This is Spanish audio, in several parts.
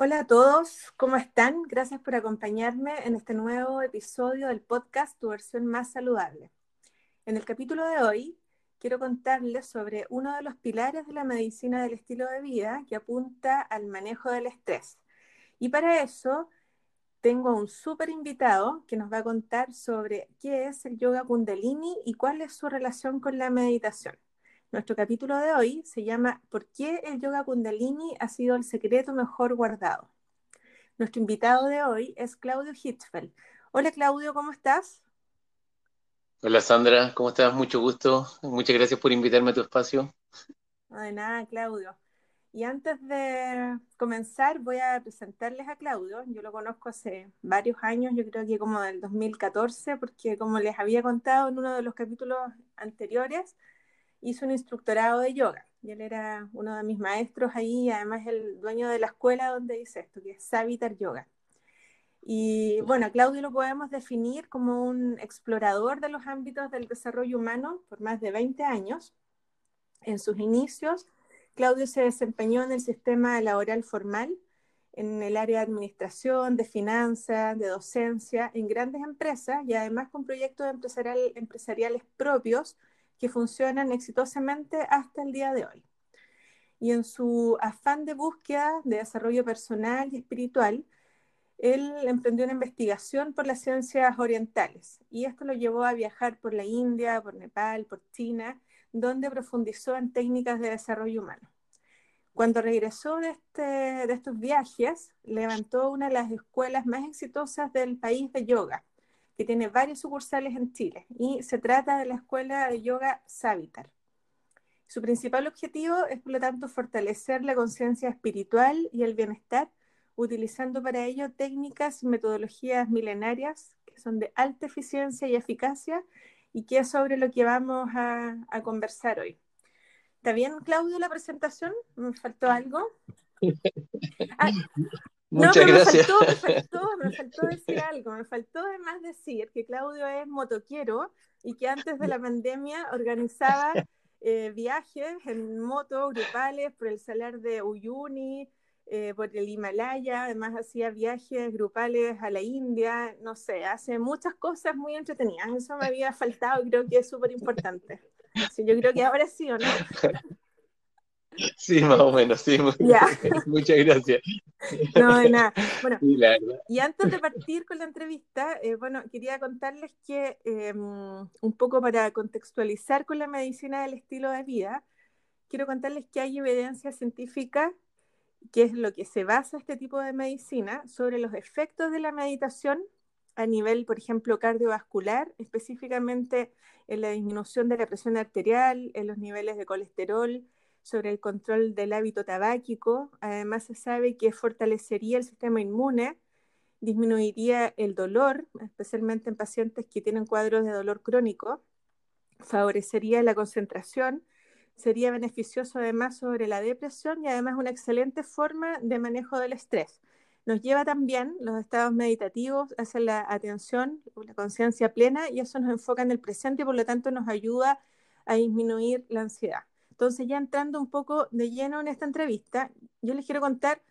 Hola a todos, ¿cómo están? Gracias por acompañarme en este nuevo episodio del podcast Tu versión más saludable. En el capítulo de hoy quiero contarles sobre uno de los pilares de la medicina del estilo de vida que apunta al manejo del estrés. Y para eso tengo un súper invitado que nos va a contar sobre qué es el yoga kundalini y cuál es su relación con la meditación. Nuestro capítulo de hoy se llama ¿Por qué el yoga kundalini ha sido el secreto mejor guardado? Nuestro invitado de hoy es Claudio Hitzfeld. Hola Claudio, ¿cómo estás? Hola Sandra, ¿cómo estás? Mucho gusto. Muchas gracias por invitarme a tu espacio. No, de nada, Claudio. Y antes de comenzar, voy a presentarles a Claudio. Yo lo conozco hace varios años, yo creo que como del 2014, porque como les había contado en uno de los capítulos anteriores, hizo un instructorado de yoga. Y él era uno de mis maestros ahí, además el dueño de la escuela donde dice esto, que es Savitar Yoga. Y bueno, Claudio lo podemos definir como un explorador de los ámbitos del desarrollo humano por más de 20 años. En sus inicios, Claudio se desempeñó en el sistema laboral formal, en el área de administración, de finanzas, de docencia, en grandes empresas y además con proyectos empresariales propios que funcionan exitosamente hasta el día de hoy. Y en su afán de búsqueda de desarrollo personal y espiritual, él emprendió una investigación por las ciencias orientales y esto lo llevó a viajar por la India, por Nepal, por China, donde profundizó en técnicas de desarrollo humano. Cuando regresó de, este, de estos viajes, levantó una de las escuelas más exitosas del país de yoga, que tiene varias sucursales en Chile y se trata de la Escuela de Yoga Savitar. Su principal objetivo es, por lo tanto, fortalecer la conciencia espiritual y el bienestar, utilizando para ello técnicas y metodologías milenarias que son de alta eficiencia y eficacia y que es sobre lo que vamos a, a conversar hoy. ¿Está bien, Claudio, la presentación? ¿Me faltó algo? Ah, Muchas gracias. Me faltó, me faltó, decir algo, me faltó además decir que Claudio es motoquero y que antes de la pandemia organizaba eh, viajes en moto grupales por el salar de Uyuni, eh, por el Himalaya, además hacía viajes grupales a la India, no sé, hace muchas cosas muy entretenidas, eso me había faltado y creo que es súper importante. Sí, yo creo que ahora sí o no. Sí, más o menos, sí. Muchas gracias. No, de nada. Bueno, y antes de partir con la entrevista, eh, bueno, quería contarles que em, un poco para contextualizar con la medicina del estilo de vida, quiero contarles que hay evidencia científica, que es lo que se basa este tipo de medicina, sobre los efectos de la meditación a nivel, por ejemplo, cardiovascular, específicamente en la disminución de la presión arterial, en los niveles de colesterol, sobre el control del hábito tabáquico. Además, se sabe que fortalecería el sistema inmune, disminuiría el dolor, especialmente en pacientes que tienen cuadros de dolor crónico, favorecería la concentración, sería beneficioso además sobre la depresión y además una excelente forma de manejo del estrés. Nos lleva también los estados meditativos hacia la atención, la conciencia plena y eso nos enfoca en el presente y por lo tanto nos ayuda a disminuir la ansiedad. Entonces, ya entrando un poco de lleno en esta entrevista, yo les quiero contar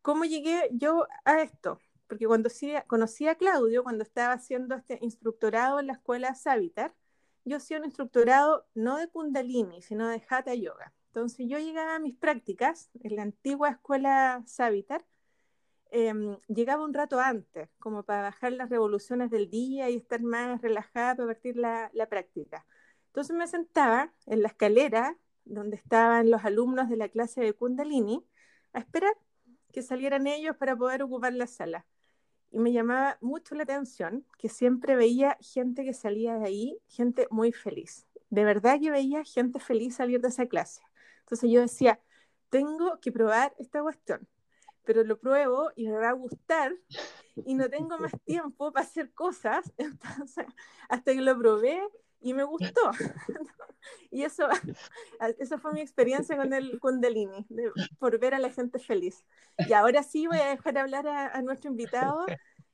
cómo llegué yo a esto. Porque cuando conocí a Claudio, cuando estaba haciendo este instructorado en la escuela Savitar, yo hacía un instructorado no de Kundalini, sino de Hatha Yoga. Entonces yo llegaba a mis prácticas en la antigua escuela Savitar, em, llegaba un rato antes, como para bajar las revoluciones del día y estar más relajada para partir la, la práctica. Entonces me sentaba en la escalera donde estaban los alumnos de la clase de Kundalini, a esperar que salieran ellos para poder ocupar la sala. Y me llamaba mucho la atención que siempre veía gente que salía de ahí, gente muy feliz. De verdad que veía gente feliz salir de esa clase. Entonces yo decía, tengo que probar esta cuestión, pero lo pruebo y me va a gustar y no tengo más tiempo para hacer cosas, entonces hasta que lo probé y me gustó. y eso, esa fue mi experiencia con el Kundalini, por ver a la gente feliz. Y ahora sí voy a dejar hablar a, nuestro invitado.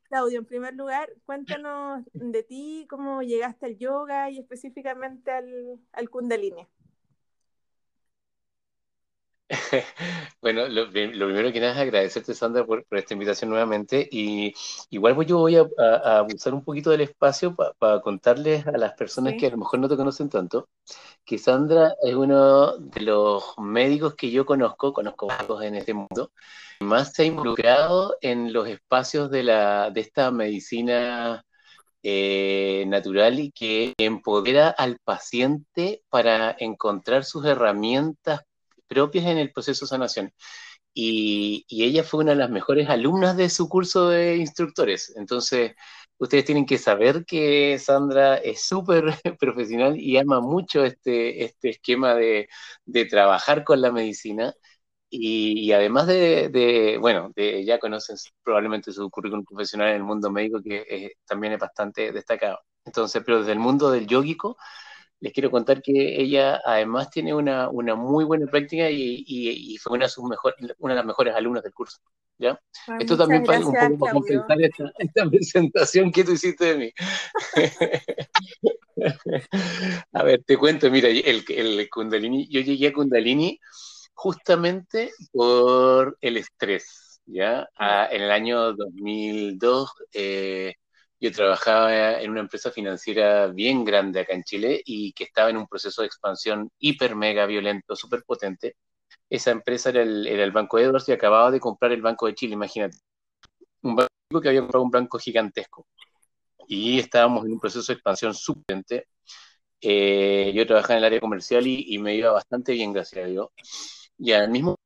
Claudio, en primer lugar, cuéntanos de ti, cómo llegaste al yoga y específicamente al Kundalini. Bueno, lo, primero que nada es agradecerte, Sandra, por, esta invitación nuevamente. Y igual pues yo voy a, abusar un poquito del espacio para contarles a las personas que a lo mejor no te conocen tanto, que Sandra es uno de los médicos que yo conozco, conozco en este mundo, más se ha involucrado en los espacios de, la, de esta medicina eh, natural y que empodera al paciente para encontrar sus herramientas propias en el proceso de sanación. Y, ella fue una de las mejores alumnas de su curso de instructores. Entonces, ustedes tienen que saber que Sandra es súper profesional y ama mucho este, este esquema de, trabajar con la medicina. Y, además de, bueno, de, ya conocen probablemente su currículum profesional en el mundo médico, que también es bastante destacado. Entonces, pero desde el mundo del yógico, les quiero contar que ella además tiene una, una muy buena práctica y, y, fue una de, sus mejor, una de las mejores alumnas del curso. ¿ya? Esto también para un poco para compensar esta, esta, presentación que tú hiciste de mí. a ver, te cuento, mira, el, el Kundalini, yo llegué a Kundalini justamente por el estrés. ¿ya? en el año 2002 eh, yo trabajaba en una empresa financiera bien grande acá en Chile y que estaba en un proceso de expansión hiper mega violento, súper potente. Esa empresa era el, Banco Edwards y acababa de comprar el Banco de Chile, imagínate. Un banco que había comprado un banco gigantesco. Y estábamos en un proceso de expansión súper potente. Eh, yo trabajaba en el área comercial y, me iba bastante bien, gracias a Dios. Y al mismo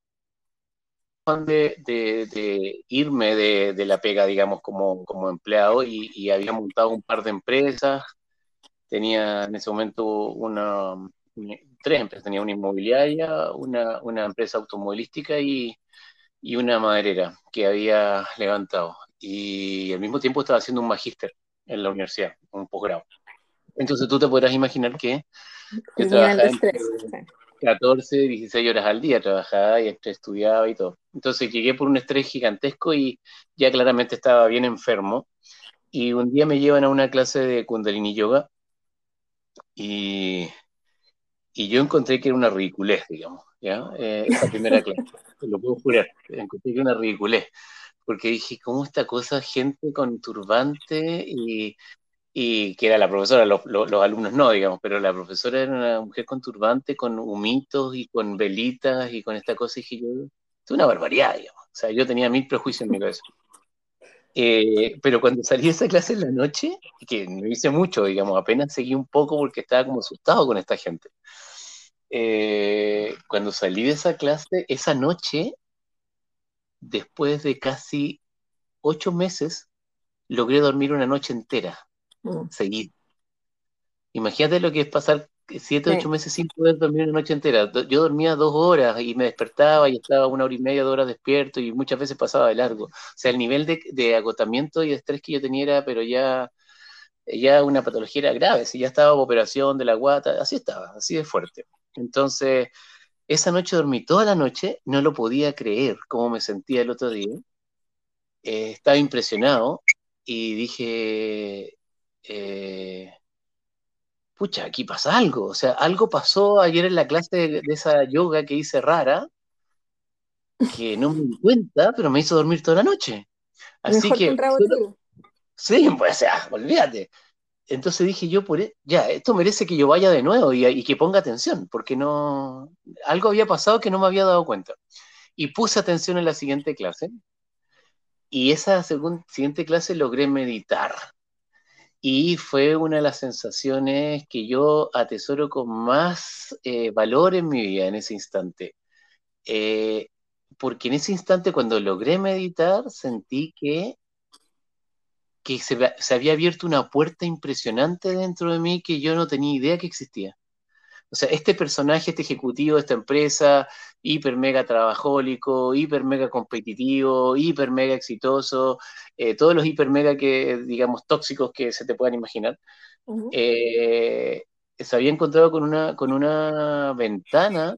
de, irme de, la pega, digamos, como, como empleado y, había montado un par de empresas. Tenía en ese momento una, tres empresas. Tenía una inmobiliaria, una, una empresa automovilística y, y, una maderera que había levantado. Y al mismo tiempo estaba haciendo un magíster en la universidad, un posgrado. Entonces tú te podrás imaginar que, que 14, 16 horas al día trabajaba y estudiaba y todo. Entonces llegué por un estrés gigantesco y ya claramente estaba bien enfermo. Y un día me llevan a una clase de Kundalini Yoga y, y yo encontré que era una ridiculez, digamos, ¿ya? Eh, esa primera clase, lo puedo jurar, encontré que era una ridiculez, porque dije, ¿cómo esta cosa, gente con turbante y y que era la profesora, los, alumnos no, digamos, pero la profesora era una mujer con turbante, con humitos y con velitas y con esta cosa, y dije yo, es una barbaridad, digamos. O sea, yo tenía mil prejuicios en mi cabeza. Eh, pero cuando salí de esa clase en la noche, que no hice mucho, digamos, apenas seguí un poco porque estaba como asustado con esta gente. Eh, cuando salí de esa clase, esa noche, después de casi ocho meses, logré dormir una noche entera Mm. seguir. Imagínate lo que es pasar siete, ocho meses sin poder dormir una noche entera. Yo dormía dos horas y me despertaba y estaba una hora y media, dos horas despierto y muchas veces pasaba de largo. O sea, el nivel de, agotamiento y de estrés que yo tenía era, pero ya, ya una patología era grave. Si ya estaba operación de la guata, así estaba, así de fuerte. Entonces, esa noche dormí toda la noche, no lo podía creer cómo me sentía el otro día. Eh, estaba impresionado y dije, eh, pucha, aquí pasa algo. O sea, algo pasó ayer en la clase de, esa yoga que hice rara, que no me di cuenta, pero me hizo dormir toda la noche. Así que... sí, pues, o sea, olvídate. Entonces dije yo, por, e, ya, esto merece que yo vaya de nuevo y, que ponga atención, porque no, algo había pasado que no me había dado cuenta. Y puse atención en la siguiente clase, y esa siguiente clase logré meditar y fue una de las sensaciones que yo atesoro con más eh, valor en mi vida en ese instante. Eh, porque en ese instante cuando logré meditar sentí que, que se, había abierto una puerta impresionante dentro de mí que yo no tenía idea que existía. O sea, este personaje, este ejecutivo de esta empresa, hiper mega trabajólico, hiper mega competitivo, hiper mega exitoso, eh, todos los hiper mega que, digamos, tóxicos que se te puedan imaginar, eh, se había encontrado con una, con una ventana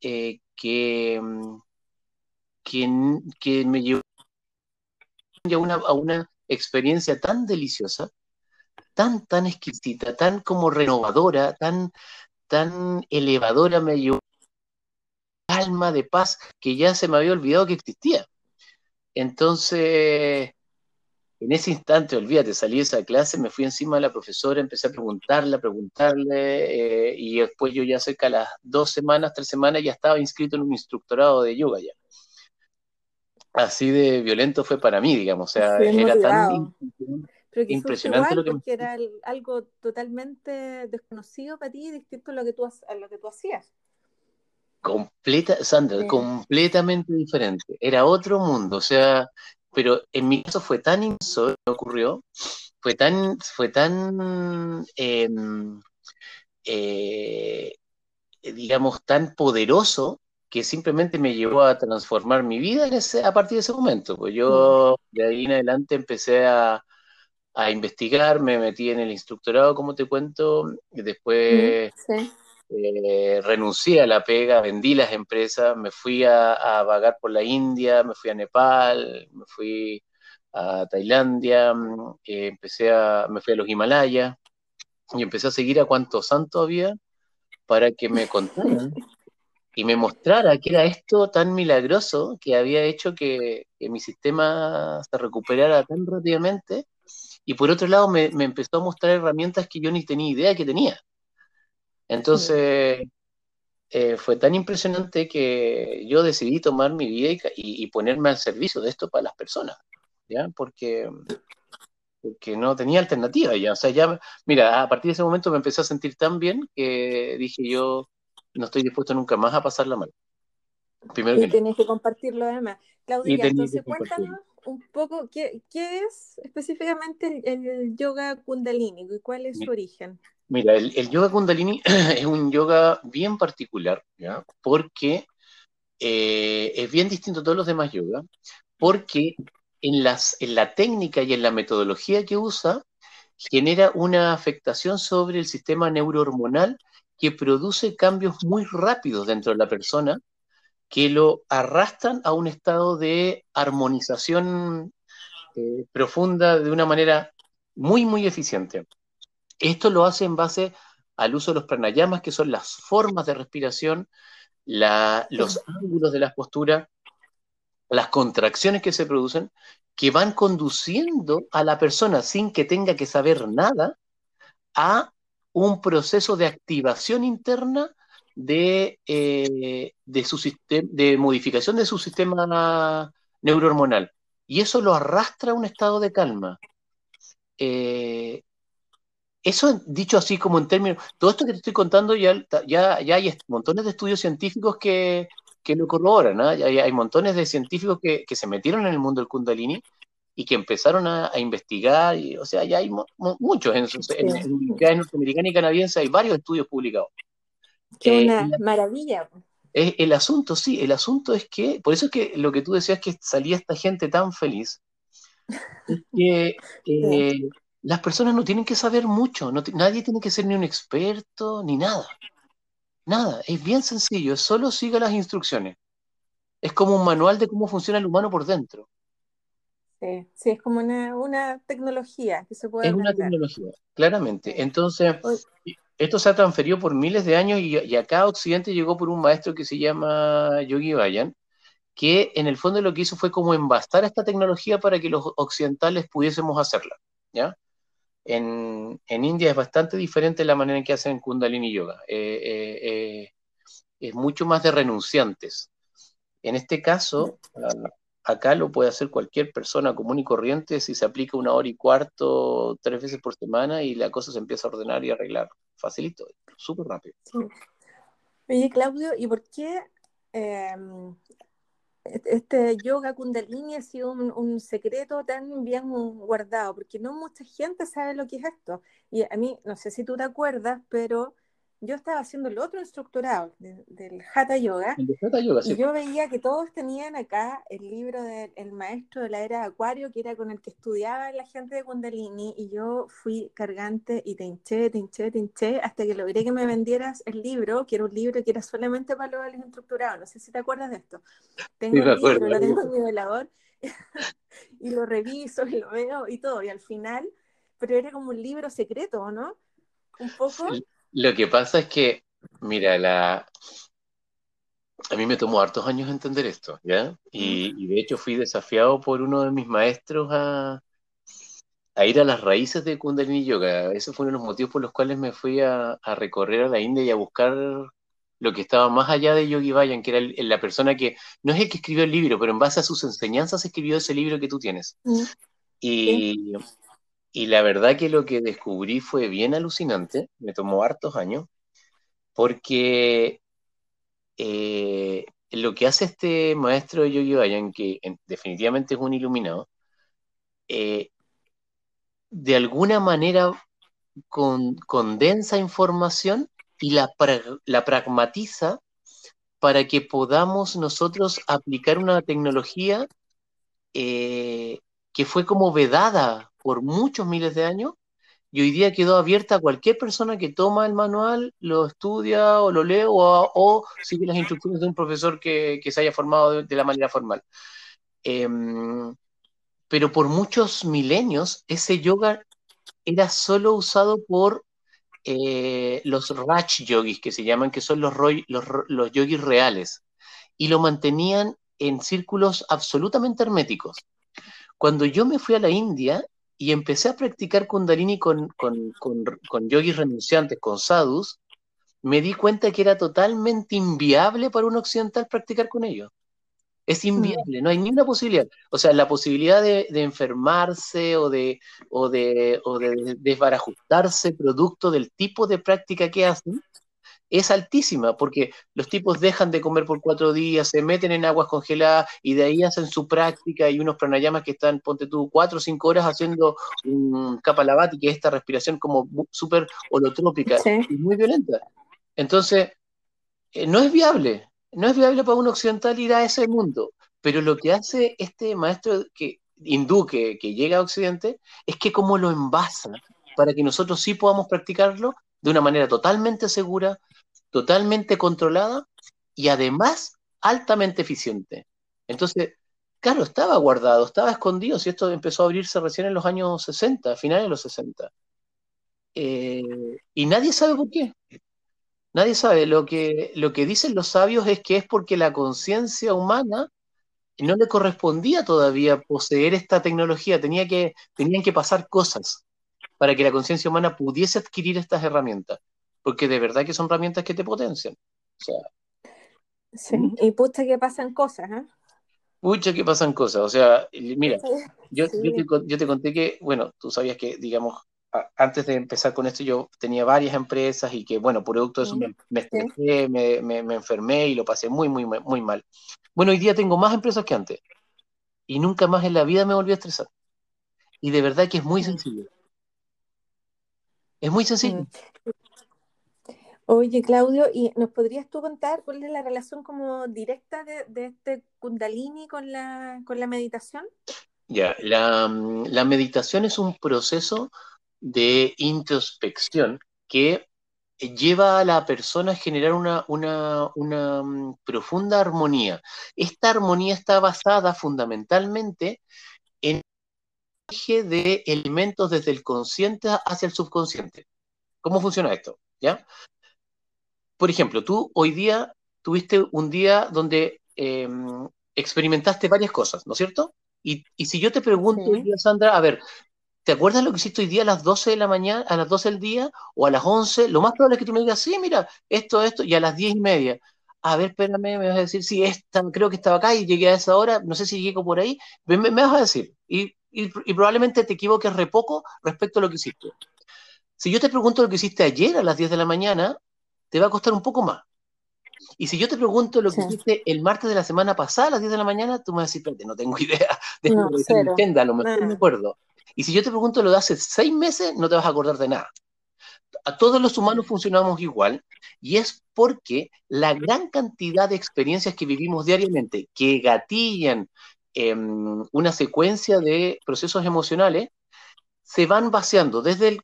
eh, que, mm, que, me llevó a una, a una experiencia tan deliciosa, tan, tan exquisita, tan como renovadora, tan, tan elevadora, me llevó alma de paz que ya se me había olvidado que existía. Entonces, en ese instante, olvídate, salí de esa clase, me fui encima de la profesora, empecé a preguntarle, a preguntarle, eh, y después yo ya cerca de las dos semanas, tres semanas, ya estaba inscrito en un instructorado de yoga ya. Así de violento fue para mí, digamos, o sea, era tan impresionante lo que... Porque era algo totalmente desconocido para ti, distinto a lo que tú, a lo que tú hacías. Completa, Sandra, completamente diferente. Era otro mundo, o sea, pero en mi caso fue tan inmenso lo que ocurrió, fue tan, fue tan, em, eh, digamos, tan poderoso que simplemente me llevó a transformar mi vida en ese, a partir de ese momento. Pues yo mm. de ahí en adelante empecé a, investigar, me metí en el instructorado, como te cuento, y después eh, renuncié a la pega, vendí las empresas, me fui a, vagar por la India, me fui a Nepal, me fui a Tailandia, eh, empecé a, me fui a los Himalayas y empecé a seguir a cuántos santos había para que me contaran y me mostrara que era esto tan milagroso que había hecho que, mi sistema se recuperara tan rápidamente y por otro lado me, me empezó a mostrar herramientas que yo ni tenía idea que tenía. Entonces, eh, fue tan impresionante que yo decidí tomar mi vida y, ponerme al servicio de esto para las personas, ¿ya? Porque, porque no tenía alternativa ya. O sea, ya, mira, a partir de ese momento me empecé a sentir tan bien que dije yo, no estoy dispuesto nunca más a pasarla mal. Primero y tenés que compartirlo además. Claudia, entonces cuéntanos un poco qué, es específicamente el, yoga kundalini y cuál es su origen. Mira, el, yoga kundalini es un yoga bien particular, ¿ya? Porque eh, es bien distinto a todos los demás yoga, porque en, las, en la técnica y en la metodología que usa, genera una afectación sobre el sistema neurohormonal que produce cambios muy rápidos dentro de la persona que lo arrastran a un estado de armonización eh, profunda de una manera muy, muy eficiente. Esto lo hace en base al uso de los pranayamas, que son las formas de respiración, los ángulos de las posturas, las contracciones que se producen, que van conduciendo a la persona sin que tenga que saber nada a un proceso de activación interna de, eh, de, su de modificación de su sistema neurohormonal. Y eso lo arrastra a un estado de calma. Eh, eso dicho así como en términos, todo esto que te estoy contando ya, ya, ya hay montones de estudios científicos que, que lo corroboran, ¿ah? ya, hay montones de científicos que, que, se metieron en el mundo del kundalini y que empezaron a, investigar, y, o sea, ya hay muchos, en, en, en, norteamericana y canadiense hay varios estudios publicados. Qué eh, una maravilla. Es, el asunto, sí, el asunto es que, por eso es que lo que tú decías que salía esta gente tan feliz, es que eh, las personas no tienen que saber mucho, nadie tiene que ser ni un experto ni nada. Nada, es bien sencillo, solo siga las instrucciones. Es como un manual de cómo funciona el humano por dentro. Sí, sí es como una, tecnología que se puede. Es una tecnología, claramente. Entonces, esto se ha transferido por miles de años y, acá a Occidente llegó por un maestro que se llama Yogi Bayan, que en el fondo lo que hizo fue como embastar esta tecnología para que los occidentales pudiésemos hacerla. ¿ya? En, India es bastante diferente la manera en que hacen Kundalini Yoga. Eh, eh, eh, es mucho más de renunciantes. En este caso, acá lo puede hacer cualquier persona común y corriente si se aplica una hora y cuarto, tres veces por semana y la cosa se empieza a ordenar y arreglar. Facilito, súper rápido. Oye, Claudio, ¿y por qué em, este yoga kundalini ha sido un, secreto tan bien guardado, porque no mucha gente sabe lo que es esto. Y a mí, no sé si tú te acuerdas, pero yo estaba haciendo el otro instructorado del Hatha Yoga. y yo veía que todos tenían acá el libro del maestro de la era de Acuario, que era con el que estudiaba la gente de Kundalini, y yo fui cargante y te hinché, te hinché, te hinché, hasta que logré que me vendieras el libro, que era un libro que era solamente para los instructorados. No sé si te acuerdas de esto. Tengo el libro, lo tengo en mi velador, y lo reviso y lo veo y todo, y al final, pero era como un libro secreto, ¿no? Un poco. Lo que pasa es que, mira, la... a mí me tomó hartos años entender esto, ¿ya? Y, de hecho fui desafiado por uno de mis maestros a, a, ir a las raíces de Kundalini Yoga. Ese fue uno de los motivos por los cuales me fui a, recorrer a la India y a buscar lo que estaba más allá de Yogi Bayan, que era la persona que, no es el que escribió el libro, pero en base a sus enseñanzas escribió ese libro que tú tienes. Y, y la verdad que lo que descubrí fue bien alucinante, me tomó hartos años, porque eh, lo que hace este maestro Yogi Bayan, que definitivamente es un iluminado, eh, de alguna manera condensa información y la, la pragmatiza para que podamos nosotros aplicar una tecnología eh, que fue como vedada por muchos miles de años y hoy día quedó abierta a cualquier persona que toma el manual, lo estudia o lo lee o, sigue las instrucciones de un profesor que, se haya formado de, la manera formal. Em, pero por muchos milenios ese yoga era solo usado por eh, los Raj yogis, que se llaman, que son los, los, los yogis reales, y lo mantenían en círculos absolutamente herméticos. Cuando yo me fui a la India y empecé a practicar Kundalini con, con, yogis renunciantes, con sadhus, me di cuenta que era totalmente inviable para un occidental practicar con ellos. Es mm. inviable, no hay ninguna posibilidad. O sea, la posibilidad de, enfermarse o de, o de, o de desbarajustarse producto del tipo de práctica que hacen es altísima, porque los tipos dejan de comer por cuatro días, se meten en aguas congeladas y de ahí hacen su práctica y unos pranayamas que están, ponte tú, cuatro o cinco horas haciendo un kapalabhati, que es esta respiración como súper holotrópica y muy violenta. Entonces, eh, no es viable, no es viable para un occidental ir a ese mundo, pero lo que hace este maestro que, hindú que, que llega a Occidente es que como lo envasa para que nosotros sí podamos practicarlo de una manera totalmente segura, totalmente controlada y además altamente eficiente. Entonces, claro, estaba guardado, estaba escondido, si esto empezó a abrirse recién en los años 60, finales de los 60. Eh, y nadie sabe por qué. Nadie sabe. Lo que, lo que dicen los sabios es que es porque la conciencia humana no le correspondía todavía poseer esta tecnología, Tenía que, tenían que pasar cosas para que la conciencia humana pudiese adquirir estas herramientas porque de verdad que son herramientas que te potencian. O sea, sí, y pucha que pasan cosas, ¿eh? Pucha que pasan cosas, o sea, mira, yo, yo, te, conté que, bueno, tú sabías que, digamos, antes de empezar con esto yo tenía varias empresas y que, bueno, producto de eso me, me estresé, me, me, enfermé y lo pasé muy, muy, muy mal. Bueno, hoy día tengo más empresas que antes y nunca más en la vida me volví a estresar. Y de verdad que es muy sencillo. Es muy sencillo. Oye, Claudio, ¿y nos podrías tú contar cuál es la relación como directa de, este Kundalini con la, con la meditación? Ya, la, la, meditación es un proceso de introspección que lleva a la persona a generar una, una, una mm, profunda armonía. Esta armonía está basada fundamentalmente en el eje de elementos desde el consciente hacia el subconsciente. ¿Cómo funciona esto? ¿Ya? Por ejemplo, tú hoy día tuviste un día donde em, experimentaste varias cosas, ¿no es cierto? Y, si yo te pregunto hoy día, Sandra, a ver, ¿te acuerdas lo que hiciste hoy día a las 12 de la mañana, a las 12 del día o a las 11? Lo más probable es que tú me digas, sí, mira, esto, esto, y a las 10 y media. A ver, espérame, me vas a decir, sí, esta, creo que estaba acá y llegué a esa hora, no sé si llegué por ahí, me, me vas a decir. Y, y, probablemente te equivoques re poco respecto a lo que hiciste. Si yo te pregunto lo que hiciste ayer a las 10 de la mañana, te va a costar un poco más. Y si yo te pregunto lo que hiciste el martes de la semana pasada a las 10 de la mañana, tú me vas a decir, espérate, no tengo idea. de no, a lo mejor me acuerdo. Y si yo te pregunto lo de hace seis meses, no te vas a acordar de nada. a todos los humanos funcionamos igual y es porque la gran cantidad de experiencias que vivimos diariamente que gatillan em, una secuencia de procesos emocionales se van vaciando desde el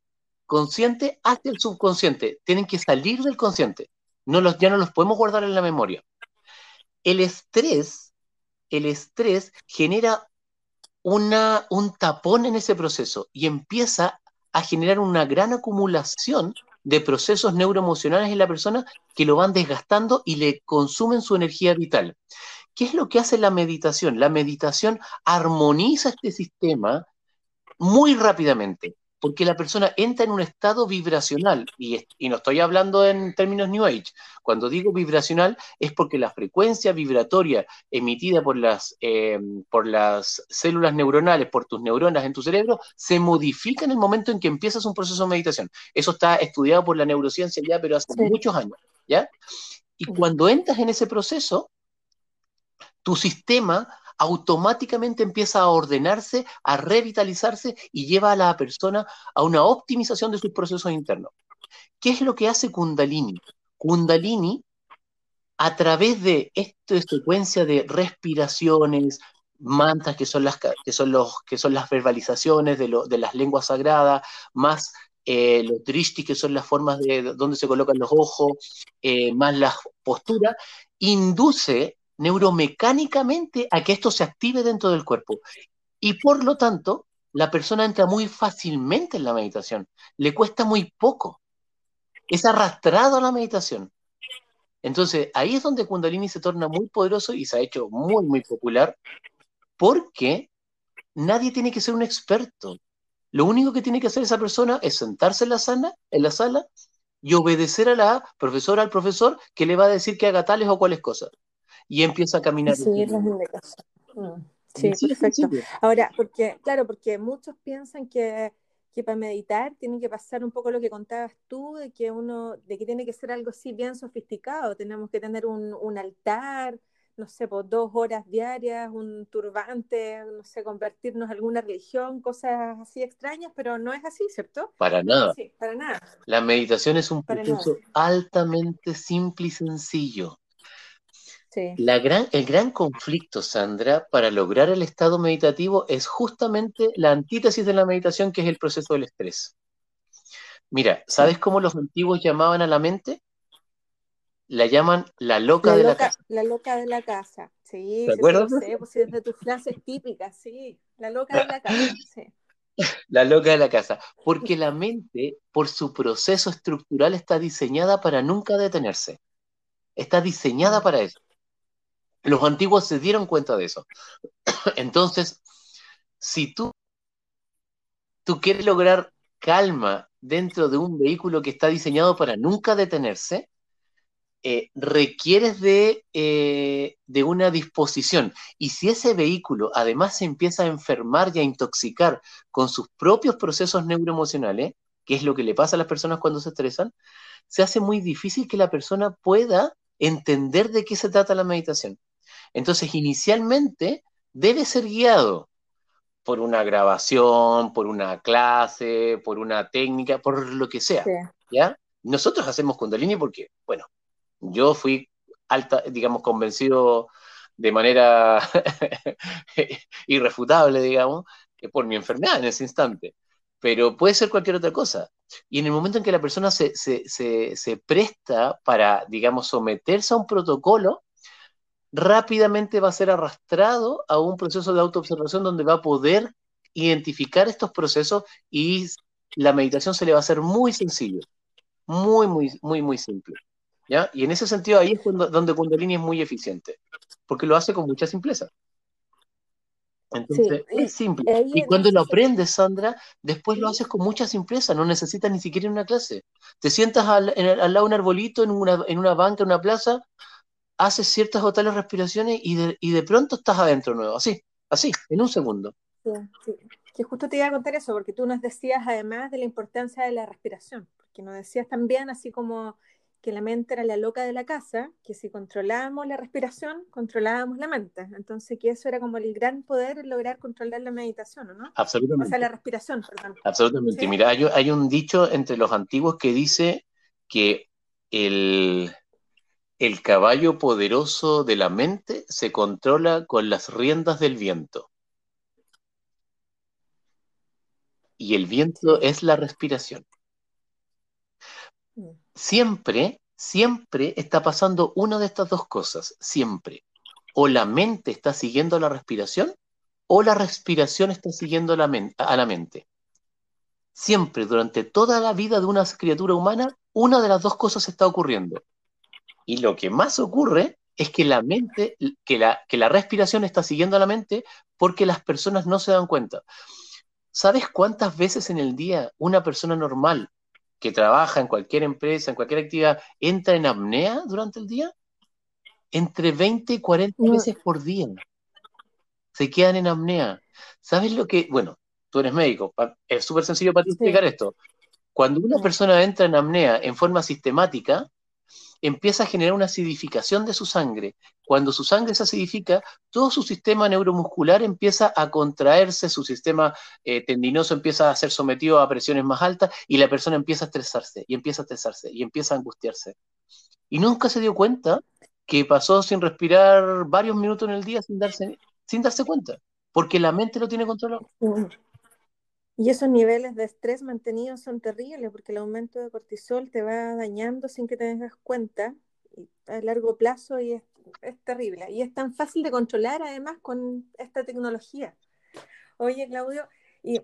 consciente hacia el subconsciente. Tienen que salir del consciente. No los, ya no los podemos guardar en la memoria. El estrés, el estrés genera una, un tapón en ese proceso y empieza a generar una gran acumulación de procesos neuroemocionales en la persona que lo van desgastando y le consumen su energía vital. ¿Qué es lo que hace la meditación? La meditación armoniza este sistema muy rápidamente porque la persona entra en un estado vibracional, y, no estoy hablando en términos New Age, cuando digo vibracional es porque la frecuencia vibratoria emitida por las, em, por las células neuronales, por tus neuronas en tu cerebro, se modifica en el momento en que empiezas un proceso de meditación. Eso está estudiado por la neurociencia ya, pero hace muchos años, ¿ya? Y cuando entras en ese proceso, tu sistema automáticamente empieza a ordenarse, a revitalizarse y lleva a la persona a una optimización de sus procesos internos. ¿Qué es lo que hace Kundalini? Kundalini, a través de esta secuencia de respiraciones, mantras que son las, que son los, que son las verbalizaciones de, de las lenguas sagradas, más eh, los drishti, que son las formas de donde se colocan los ojos, eh, más la postura, induce neuromecánicamente a que esto se active dentro del cuerpo. Y por lo tanto, la persona entra muy fácilmente en la meditación. Le cuesta muy poco. Es arrastrado a la meditación. Entonces, ahí es donde Kundalini se torna muy poderoso y se ha hecho muy, muy popular, porque nadie tiene que ser un experto. Lo único que tiene que hacer esa persona es sentarse en la sala, en la sala y obedecer a la profesora, al profesor, que le va a decir que haga tales o cuales cosas y empieza a caminar. Mm, sí, sí, perfecto. Ahora, porque, claro, porque muchos piensan que, que, para meditar tiene que pasar un poco lo que contabas tú, de que uno, de que tiene que ser algo así bien sofisticado, tenemos que tener un, un altar, no sé, por dos horas diarias, un turbante, no sé, convertirnos en alguna religión, cosas así extrañas, pero no es así, ¿cierto? Para nada. Sí, para nada. La meditación es un proceso altamente simple y sencillo. La gran, el gran conflicto, Sandra, para lograr el estado meditativo es justamente la antítesis de la meditación, que es el proceso del estrés. Mira, ¿sabes cómo los antiguos llamaban a la mente? La llaman la loca de la casa. La loca de la casa, sí. ¿Te acuerdas? Sí, pues es de tus frases típicas, sí. La loca de la casa, sí. La loca de la casa. Porque la mente, por su proceso estructural, está diseñada para nunca detenerse. Está diseñada para eso. Los antiguos se dieron cuenta de eso. Entonces, si tú, tú quieres lograr calma dentro de un vehículo que está diseñado para nunca detenerse, eh, requieres de, eh, de, una disposición. Y si ese vehículo además se empieza a enfermar y a intoxicar con sus propios procesos neuroemocionales, que es lo que le pasa a las personas cuando se estresan, se hace muy difícil que la persona pueda entender de qué se trata la meditación. Entonces, inicialmente debe ser guiado por una grabación, por una clase, por una técnica, por lo que sea. ¿ya? Nosotros hacemos Kundalini porque, bueno, yo fui alta, digamos, convencido de manera irrefutable, digamos, por mi enfermedad en ese instante. Pero puede ser cualquier otra cosa. Y en el momento en que la persona se, se presta para, digamos, someterse a un protocolo, rápidamente va a ser arrastrado a un proceso de autoobservación donde va a poder identificar estos procesos y la meditación se le va a hacer muy sencillo, muy, muy, muy, muy simple. ¿ya? Y en ese sentido ahí es donde Kundalini es muy eficiente, porque lo hace con mucha simpleza. Entonces, es simple. Y cuando lo aprendes, Sandra, después lo haces con mucha simpleza, no necesitas ni siquiera una clase. Te sientas al, al lado de un arbolito en una, en una banca, en una plaza, haces ciertas o tales respiraciones y de, y de pronto estás adentro nuevo, así, así, en un segundo. Sí, sí. Que justo te iba a contar eso, porque tú nos decías además de la importancia de la respiración, porque nos decías también así como que la mente era la loca de la casa, que si controlábamos la respiración, controlábamos la mente. Entonces, que eso era como el gran poder lograr controlar la meditación, ¿no? Absolutamente. O sea, la respiración, perdón. Absolutamente. Mira, hay, un dicho entre los antiguos que dice que el, el caballo poderoso de la mente se controla con las riendas del viento. Y el viento es la respiración. Mm. Siempre, siempre está pasando una de estas dos cosas, siempre. O la mente está siguiendo la respiración o la respiración está siguiendo la a la mente. Siempre, durante toda la vida de una criatura humana, una de las dos cosas está ocurriendo. Y lo que más ocurre es que la mente, que la, que la respiración está siguiendo a la mente porque las personas no se dan cuenta. ¿Sabes cuántas veces en el día una persona normal que trabaja en cualquier empresa, en cualquier actividad, entra en apnea durante el día? Entre 20 y 40 veces por día. Se quedan en apnea. ¿Sabes lo que? Bueno, tú eres médico. Es súper sencillo para ti explicar esto. Cuando una persona entra en apnea en forma sistemática, empieza a generar una acidificación de su sangre. Cuando su sangre se acidifica, todo su sistema neuromuscular empieza a contraerse, su sistema eh, tendinoso empieza a ser sometido a presiones más altas y la persona empieza a estresarse y empieza a estresarse y empieza a angustiarse. Y nunca se dio cuenta que pasó sin respirar varios minutos en el día sin darse, sin darse cuenta, porque la mente lo tiene controlado. Y esos niveles de estrés mantenidos son terribles porque el aumento de cortisol te va dañando sin que te des cuenta a largo plazo y es, terrible. Y es tan fácil de controlar además con esta tecnología. Oye, Claudio, y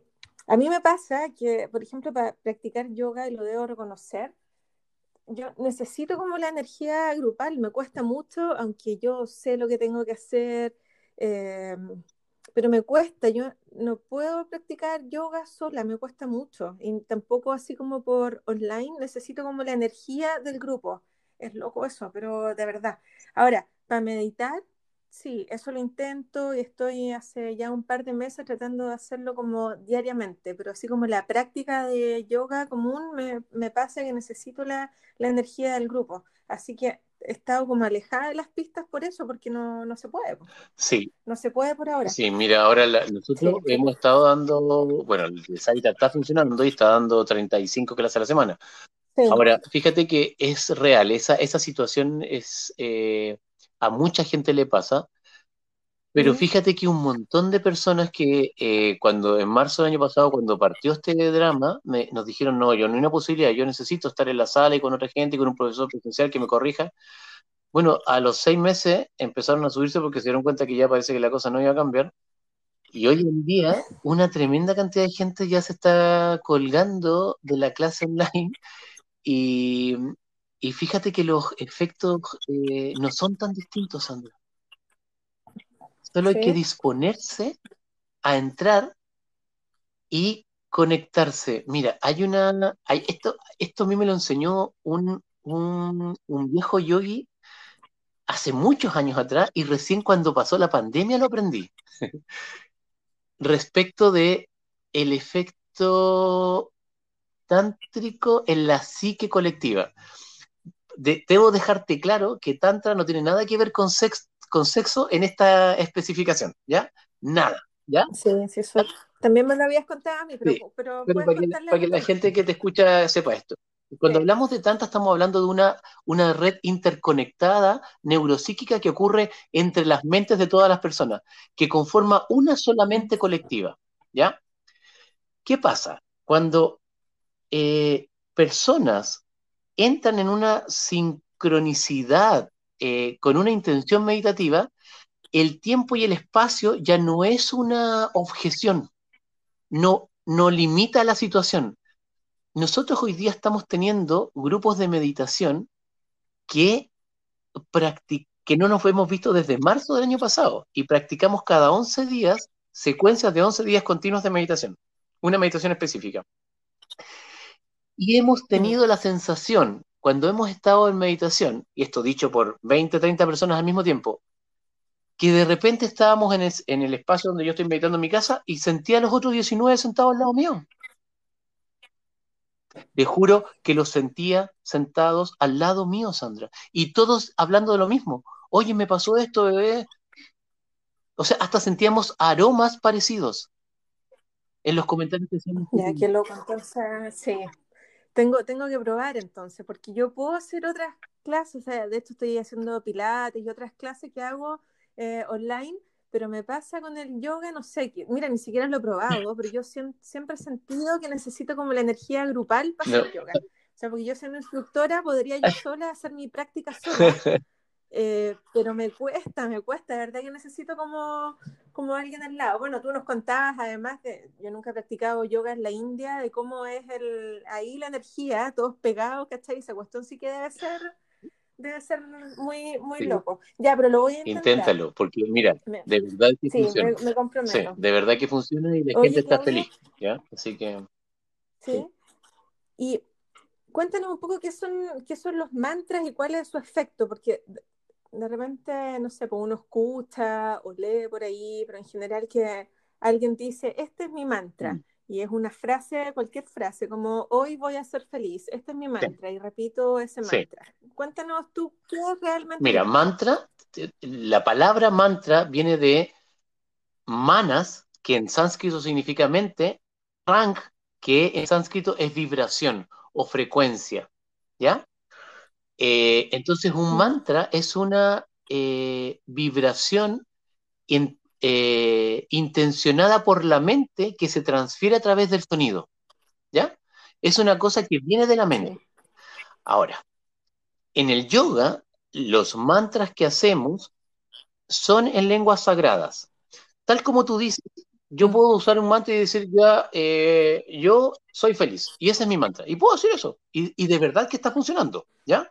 a mí me pasa que, por ejemplo, para practicar yoga, y lo debo reconocer, yo necesito como la energía grupal, me cuesta mucho, aunque yo sé lo que tengo que hacer. Eh, pero me cuesta, yo no puedo practicar yoga sola, me cuesta mucho, y tampoco así como por online, necesito como la energía del grupo. Es loco eso, pero de verdad. Ahora, para meditar, sí, eso lo intento y estoy hace ya un par de meses tratando de hacerlo como diariamente, pero así como la práctica de yoga común me, me pasa que necesito la, la energía del grupo. Así que he estado como alejada de las pistas por eso, porque no, no se puede. Sí. No se puede por ahora. Sí, mira, ahora nosotros hemos estado dando, bueno, el site está funcionando y está dando 35 clases a la semana. Ahora, fíjate que es real, esa, esa situación es, eh, a mucha gente le pasa, pero fíjate que un montón de personas que eh, cuando en marzo del año pasado, cuando partió este drama, me, nos dijeron, no, yo no hay una posibilidad, yo necesito estar en la sala y con otra gente, y con un profesor presencial que me corrija. Bueno, a los seis meses empezaron a subirse porque se dieron cuenta que ya parece que la cosa no iba a cambiar. Y hoy en día, una tremenda cantidad de gente ya se está colgando de la clase online y, fíjate que los efectos eh, no son tan distintos, Sandra. Solo hay que disponerse a entrar y conectarse. Mira, hay una. Hay, esto, esto a mí me lo enseñó un, viejo yogi hace muchos años atrás y recién cuando pasó la pandemia lo aprendí. Respecto de el efecto tántrico en la psique colectiva. debo dejarte claro que Tantra no tiene nada que ver con sexo con sexo en esta especificación, ¿ya? Nada, ¿ya? Sí, sí, eso. También me lo habías contado a mí, pero, pero, para, que, la gente que te escucha sepa esto. Cuando hablamos de tanta, estamos hablando de una, una red interconectada neuropsíquica que ocurre entre las mentes de todas las personas, que conforma una sola mente colectiva, ¿ya? ¿Qué pasa? Cuando eh, personas entran en una sincronicidad eh, con una intención meditativa, el tiempo y el espacio ya no es una objeción, no, no limita la situación. Nosotros hoy día estamos teniendo grupos de meditación que, que no nos hemos visto desde marzo del año pasado y practicamos cada 11 días secuencias de 11 días continuos de meditación, una meditación específica. Y hemos tenido la sensación cuando hemos estado en meditación, y esto dicho por 20, 30 personas al mismo tiempo, que de repente estábamos en el, espacio donde yo estoy meditando en mi casa y sentía a los otros 19 sentados al lado mío. Te juro que los sentía sentados al lado mío, Sandra, y todos hablando de lo mismo. Oye, me pasó esto, bebé. O sea, hasta sentíamos aromas parecidos en los comentarios que hacíamos. Ya, qué loco, entonces, sí. Tengo, tengo que probar entonces, porque yo puedo hacer otras clases, o sea, de hecho estoy haciendo pilates y otras clases que hago eh, online, pero me pasa con el yoga, no sé, mira, ni siquiera lo he probado, pero yo siempre, he sentido que necesito como la energía grupal para hacer yoga. O sea, porque yo siendo instructora podría yo sola hacer mi práctica sola, eh, pero me cuesta, me cuesta, de verdad que necesito como, como alguien al lado. Bueno, tú nos contabas, además, de, yo nunca he practicado yoga en la India, de cómo es el, ahí la energía, todos pegados, ¿cachai? Esa cuestión sí que debe ser debe ser muy, muy loco. Ya, pero lo voy a intentar. Inténtalo, porque mira, de verdad que sí, funciona. Me, me comprometo. Sí, de verdad que funciona y la gente está feliz, ¿ya? Así que... Sí. Y cuéntanos un poco qué son, qué son los mantras y cuál es su efecto, porque de repente, no sé, pues uno escucha o lee por ahí, pero en general que alguien dice, este es mi mantra. Mm. Y es una frase, cualquier frase, como hoy voy a ser feliz. Este es mi mantra y repito ese mantra. Cuéntanos tú qué es realmente. Mira, mantra, la palabra mantra viene de manas, que en sánscrito significa mente, rang, que en sánscrito es vibración o frecuencia. ¿Ya? Eh, entonces, un mantra es una eh, vibración eh, intencionada por la mente que se transfiere a través del sonido. ¿Ya? Es una cosa que viene de la mente. Ahora, en el yoga, los mantras que hacemos son en lenguas sagradas. Tal como tú dices, yo puedo usar un mantra y decir, ya, yo soy feliz. Y ese es mi mantra. Y puedo hacer eso. Y, y, de verdad que está funcionando. ¿Ya?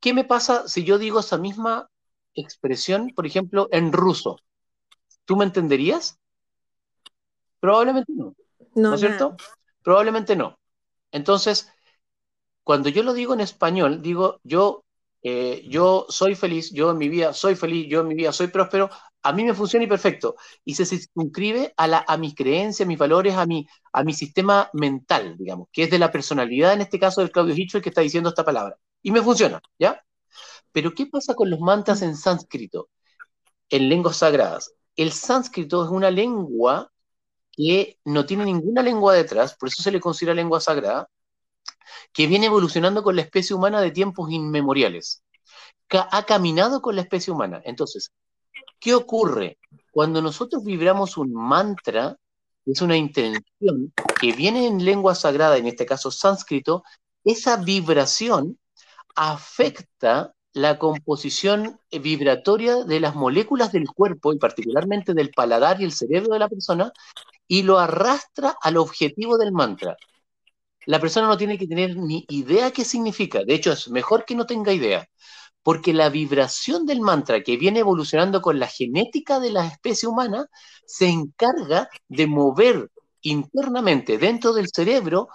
¿Qué me pasa si yo digo esa misma expresión, por ejemplo, en ruso? ¿Tú me entenderías? Probablemente no. ¿No, es cierto? Probablemente no. Entonces, cuando yo lo digo en español, digo, yo, eh, yo soy feliz, yo en mi vida soy feliz, yo en mi vida soy próspero, a mí me funciona y perfecto. Y se circunscribe a, la, a mis creencias, a mis valores, a mi, a mi sistema mental, digamos, que es de la personalidad, en este caso del Claudio Hitchell, que está diciendo esta palabra. Y me funciona, ¿ya? Pero ¿qué pasa con los mantras en sánscrito, en lenguas sagradas? el sánscrito es una lengua que no tiene ninguna lengua detrás, por eso se le considera lengua sagrada, que viene evolucionando con la especie humana de tiempos inmemoriales. Ha caminado con la especie humana. Entonces, ¿qué ocurre? Cuando nosotros vibramos un mantra, es una intención que viene en lengua sagrada, en este caso sánscrito, esa vibración afecta la composición vibratoria de las moléculas del cuerpo y particularmente del paladar y el cerebro de la persona y lo arrastra al objetivo del mantra. La persona no tiene que tener ni idea qué significa, de hecho es mejor que no tenga idea, porque la vibración del mantra que viene evolucionando con la genética de la especie humana se encarga de mover internamente dentro del cerebro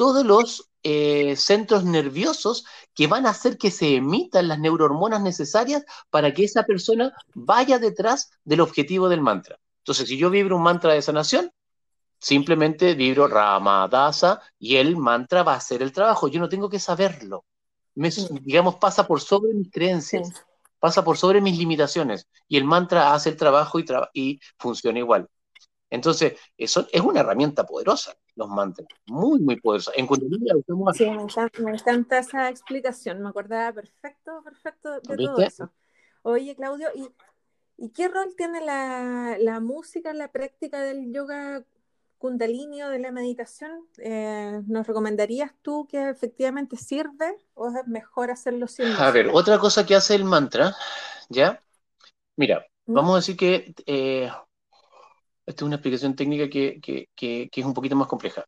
todos los eh, centros nerviosos que van a hacer que se emitan las neurohormonas necesarias para que esa persona vaya detrás del objetivo del mantra. Entonces, si yo vibro un mantra de sanación, simplemente vibro Ramadasa y el mantra va a hacer el trabajo. Yo no tengo que saberlo. Me, digamos, pasa por sobre mis creencias, pasa por sobre mis limitaciones y el mantra hace el trabajo y, y funciona igual. Entonces, eso es una herramienta poderosa, los mantras, muy, muy poderosa. En Kundalini Sí, me encanta, esa explicación, me acordaba perfecto, perfecto de todo eso. Oye, Claudio, ¿y, qué rol tiene la, música en la práctica del yoga kundalini o de la meditación? Eh, ¿Nos recomendarías tú que efectivamente sirve o es mejor hacerlo sin música? A ver, otra cosa que hace el mantra, ¿ya? Mira, ¿Mm? vamos a decir que... Eh, esta es una explicación técnica que, es un poquito más compleja.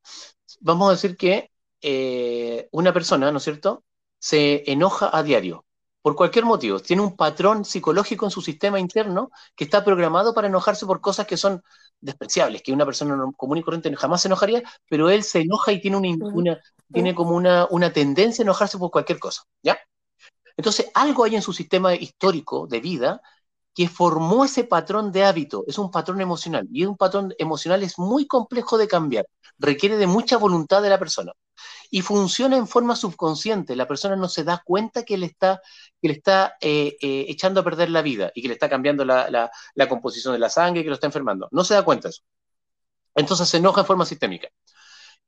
Vamos a decir que eh, una persona, ¿no es cierto?, se enoja a diario, por cualquier motivo. Tiene un patrón psicológico en su sistema interno que está programado para enojarse por cosas que son despreciables, que una persona común y corriente jamás se enojaría, pero él se enoja y tiene, una, tiene como una, una tendencia a enojarse por cualquier cosa, ¿ya? Entonces, algo hay en su sistema histórico de vida que formó ese patrón de hábito, es un patrón emocional, y un patrón emocional es muy complejo de cambiar, requiere de mucha voluntad de la persona. y funciona en forma subconsciente. La persona no se da cuenta que le está, que le está eh, eh, echando a perder la vida y que le está cambiando la, composición de la sangre, que lo está enfermando. No se da cuenta eso. Entonces se enoja en forma sistémica.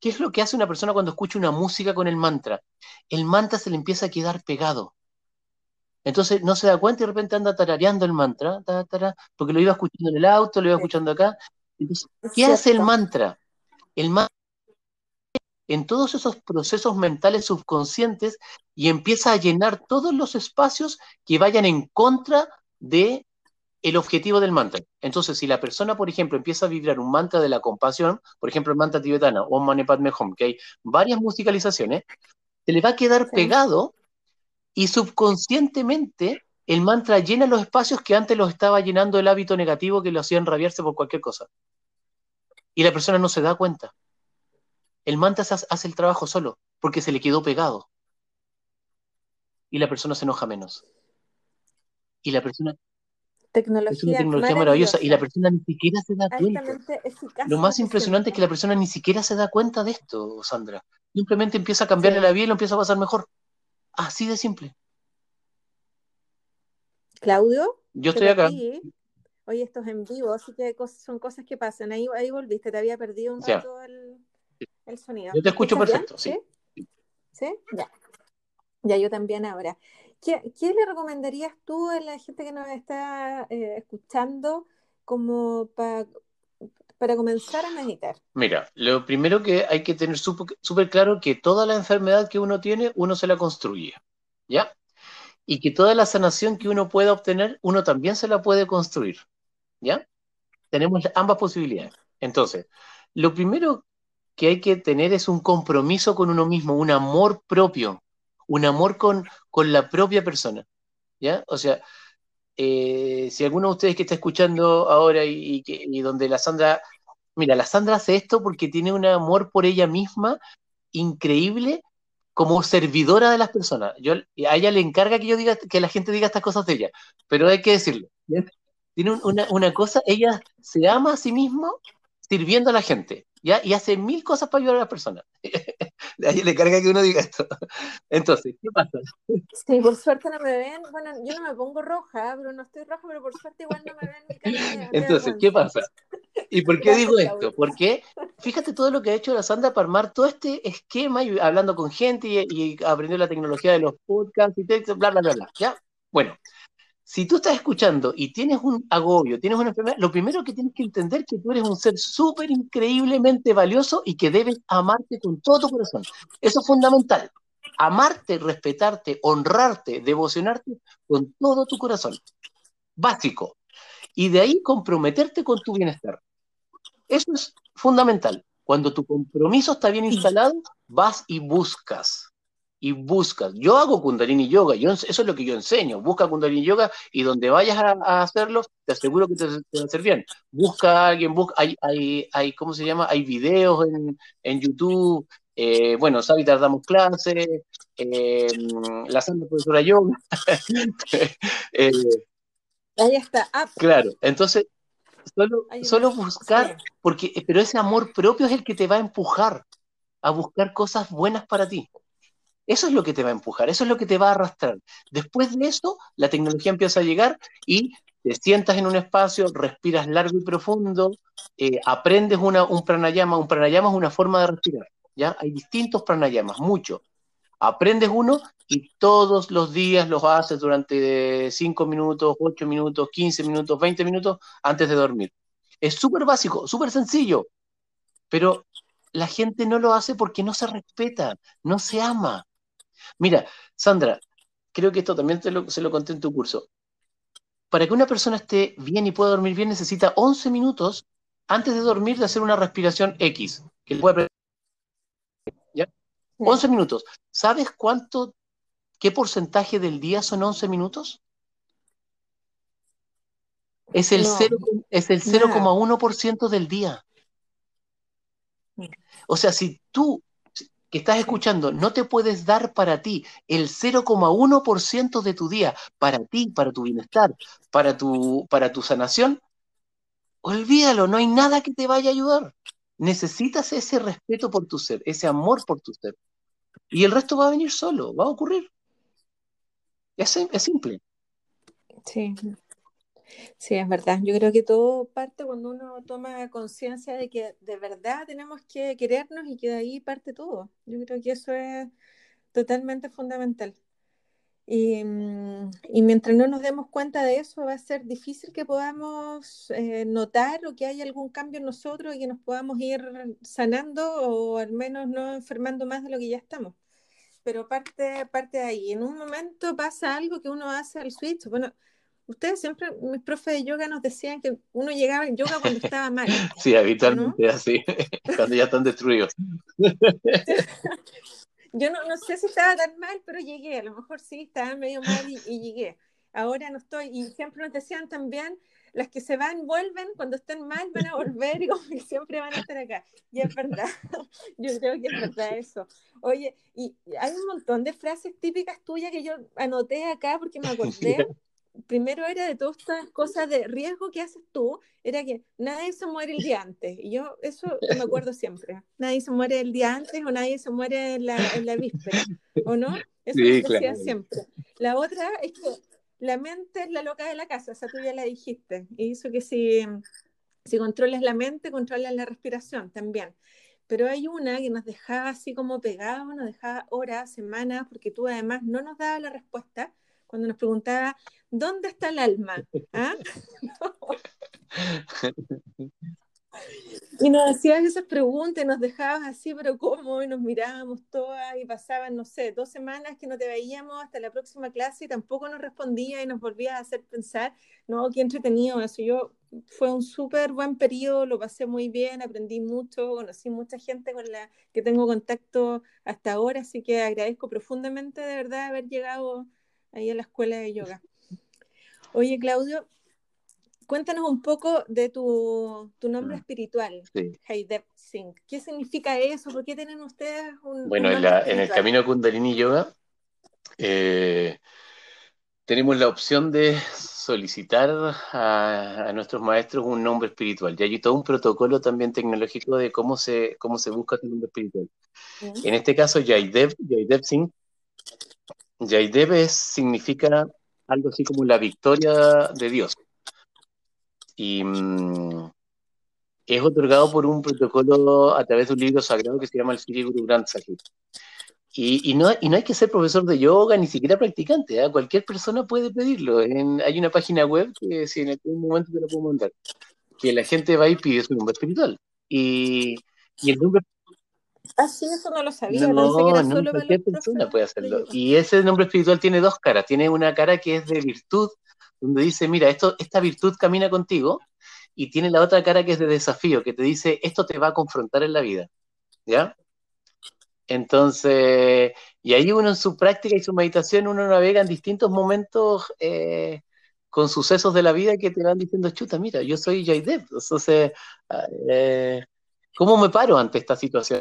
¿Qué es lo que hace una persona cuando escucha una música con el mantra? El mantra se le empieza a quedar pegado. Entonces no se da cuenta y de repente anda tarareando el mantra, porque lo iba escuchando en el auto, lo iba escuchando acá. ¿qué hace el mantra? El mantra en todos esos procesos mentales subconscientes y empieza a llenar todos los espacios que vayan en contra de el objetivo del mantra. Entonces, si la persona, por ejemplo, empieza a vibrar un mantra de la compasión, por ejemplo, el mantra tibetano, o Mane Padme Hum, que hay varias musicalizaciones, se le va a quedar pegado y subconscientemente el mantra llena los espacios que antes los estaba llenando el hábito negativo que lo hacían rabiarse por cualquier cosa. Y la persona no se da cuenta. El mantra hace el trabajo solo, porque se le quedó pegado. Y la persona se enoja menos. Y la persona Tecnología, es una tecnología maravillosa y la persona ni siquiera se da cuenta. Lo más impresionante es que la persona ni siquiera se da cuenta de esto, Sandra. Simplemente empieza a cambiarle la vida y lo empieza a pasar mejor. Así de simple. Claudio. Yo estoy acá. Oye, esto es en vivo, así que son cosas que pasan. Ahí, ahí volviste, te había perdido un rato el, sonido. Yo te escucho perfecto, ¿Sí? ¿Sí? Ya. Ya, yo también ahora. ¿Qué, le recomendarías tú a la gente que nos está eh, escuchando como para comenzar a meditar? Mira, lo primero que hay que tener súper claro que toda la enfermedad que uno tiene, uno se la construye, ¿ya? Y que toda la sanación que uno pueda obtener, uno también se la puede construir, ¿ya? Tenemos ambas posibilidades. Entonces, lo primero que hay que tener es un compromiso con uno mismo, un amor propio, un amor con, con la propia persona, ¿ya? O sea, eh, si alguno de ustedes que está escuchando ahora y, y, donde la Sandra, mira, la Sandra hace esto porque tiene un amor por ella misma increíble como servidora de las personas. Yo, a ella le encarga que yo diga, que la gente diga estas cosas de ella, pero hay que decirlo. Tiene una, una cosa, ella se ama a sí misma sirviendo a la gente. ¿Ya? Y hace mil cosas para ayudar a las personas. a ella le carga que uno diga esto. Entonces, ¿qué pasa? Sí, por suerte no me ven. Bueno, yo no me pongo roja, pero no estoy roja, pero por suerte igual no me ven mi cara Entonces, ¿qué pasa? ¿Y por qué digo esto? Porque fíjate todo lo que ha hecho la Sandra para armar todo este esquema y hablando con gente y, y aprendiendo la tecnología de los podcasts y textos, bla, bla, bla, bla. ¿Ya? Bueno, si tú estás escuchando y tienes un agobio, tienes una enfermedad, lo primero que tienes que entender es que tú eres un ser súper increíblemente valioso y que debes amarte con todo tu corazón. Eso es fundamental. Amarte, respetarte, honrarte, devocionarte con todo tu corazón. Básico. Y de ahí comprometerte con tu bienestar. Eso es fundamental. Cuando tu compromiso está bien instalado, vas y buscas y buscas. Yo hago Kundalini Yoga, yo, eso es lo que yo enseño. Busca Kundalini Yoga y donde vayas a, hacerlo, te aseguro que te, va a bien. Busca a alguien, busca, hay, hay, hay, ¿cómo se llama? Hay videos en, en YouTube. Eh, bueno, Sabitar damos clases, eh, la Santa Profesora Yoga. eh, Ahí está. Ah. Claro, entonces, solo, solo buscar, porque, pero ese amor propio es el que te va a empujar a buscar cosas buenas para ti. Eso es lo que te va a empujar, eso es lo que te va a arrastrar. Después de eso, la tecnología empieza a llegar y te sientas en un espacio, respiras largo y profundo, eh, aprendes una, un pranayama. Un pranayama es una forma de respirar. ¿ya? Hay distintos pranayamas, muchos. Aprendes uno y todos los días los haces durante 5 minutos, 8 minutos, 15 minutos, 20 minutos antes de dormir. Es súper básico, súper sencillo, pero la gente no lo hace porque no se respeta, no se ama. Mira, Sandra, creo que esto también te lo, se lo conté en tu curso. Para que una persona esté bien y pueda dormir bien, necesita 11 minutos antes de dormir de hacer una respiración X. Que puede... ¿Ya? 11 minutos. ¿Sabes cuánto, qué porcentaje del día son 11 minutos? Es el, es el 0,1% del día. O sea, si tú que estás escuchando no te puedes dar para ti el 0,1% de tu día, para ti, para tu bienestar, para tu, para tu sanación, olvídalo, no hay nada que te vaya a ayudar. Necesitas ese respeto por tu ser, ese amor por tu ser. Y el resto va a venir solo, va a ocurrir. Es, es simple. Sí. Sí, es verdad. Yo creo que todo parte cuando uno toma conciencia de que de verdad tenemos que querernos y que de ahí parte todo. Yo creo que eso es totalmente fundamental. Y, mm, y, mientras no nos demos cuenta de eso, va a ser difícil que podamos eh, notar o que haya algún cambio en nosotros y que nos podamos ir sanando o al menos no enfermando más de lo que ya estamos. Pero parte, parte de ahí. En un momento pasa algo que uno hace al switch. Bueno, ustedes siempre, mis profes de yoga nos decían que uno llegaba en yoga cuando estaba mal. Sí, habitualmente así, cuando ya están destruidos. Yo no, no, sé si estaba tan mal, pero llegué. A lo mejor sí, estaba medio mal y, llegué. Ahora no estoy. Y siempre nos decían también, las que se van, vuelven. Cuando estén mal, van a volver y como que siempre van a estar acá. Y es verdad. Yo creo que es verdad eso. Oye, y hay un montón de frases típicas tuyas que yo anoté acá porque me acordé primero era de todas estas cosas de riesgo que haces tú, era que nadie se muere el día antes. Y yo eso me acuerdo siempre. Nadie se muere el día antes o nadie se muere en la, en la víspera, ¿o no? Eso sí, decía siempre. La otra es que la mente es la loca de la casa, o sea, tú ya la dijiste. Y eso que si, si controlas la mente, controlas la respiración también. Pero hay una que nos dejaba así como pegados, nos dejaba horas, semanas, porque tú además no nos dabas la respuesta cuando nos preguntaba, ¿dónde está el alma? ¿Ah? Y nos hacías esas preguntas, nos dejabas así, pero ¿cómo? Y nos mirábamos todas y pasaban, no sé, dos semanas que no te veíamos hasta la próxima clase y tampoco nos respondía y nos volvías a hacer pensar, no, qué entretenido eso. Yo fue un súper buen periodo, lo pasé muy bien, aprendí mucho, conocí mucha gente con la que tengo contacto hasta ahora, así que agradezco profundamente de verdad haber llegado ahí a la escuela de yoga. Oye, Claudio, cuéntanos un poco de tu, nombre mm, espiritual, sí. Singh. ¿Qué significa eso? ¿Por qué tienen ustedes un... Bueno, en, el camino Kundalini Yoga eh, tenemos la opción de solicitar a, nuestros maestros un nombre espiritual. Y hay todo un protocolo también tecnológico de cómo se, cómo se busca tu nombre espiritual. En este caso, Jaidev, Jaidev Singh Yaidev significa algo así como la victoria de Dios. Y mm, es otorgado por un protocolo a través de un libro sagrado que se llama el Sri Guru Granth Sahib. Y, no, y no hay que ser profesor de yoga, ni siquiera practicante, ¿eh? cualquier persona puede pedirlo. hay una página web que si en algún momento te la puedo mandar, que la gente va y pide su nombre espiritual. Y, y el nombre Ah, sí, eso no lo sabía. No, no, cualquier persona puede hacerlo. Y ese nombre espiritual tiene dos caras. Tiene una cara que es de virtud, donde dice, mira, esto, esta virtud camina contigo, y tiene la otra cara que es de desafío, que te dice, esto te va a confrontar en la vida. ¿Ya? Entonces, y ahí uno en su práctica y su meditación, uno navega en distintos momentos eh, con sucesos de la vida que te van diciendo, chuta, mira, yo soy Jaidev. Entonces, ah, eh, ¿cómo me paro ante esta situación?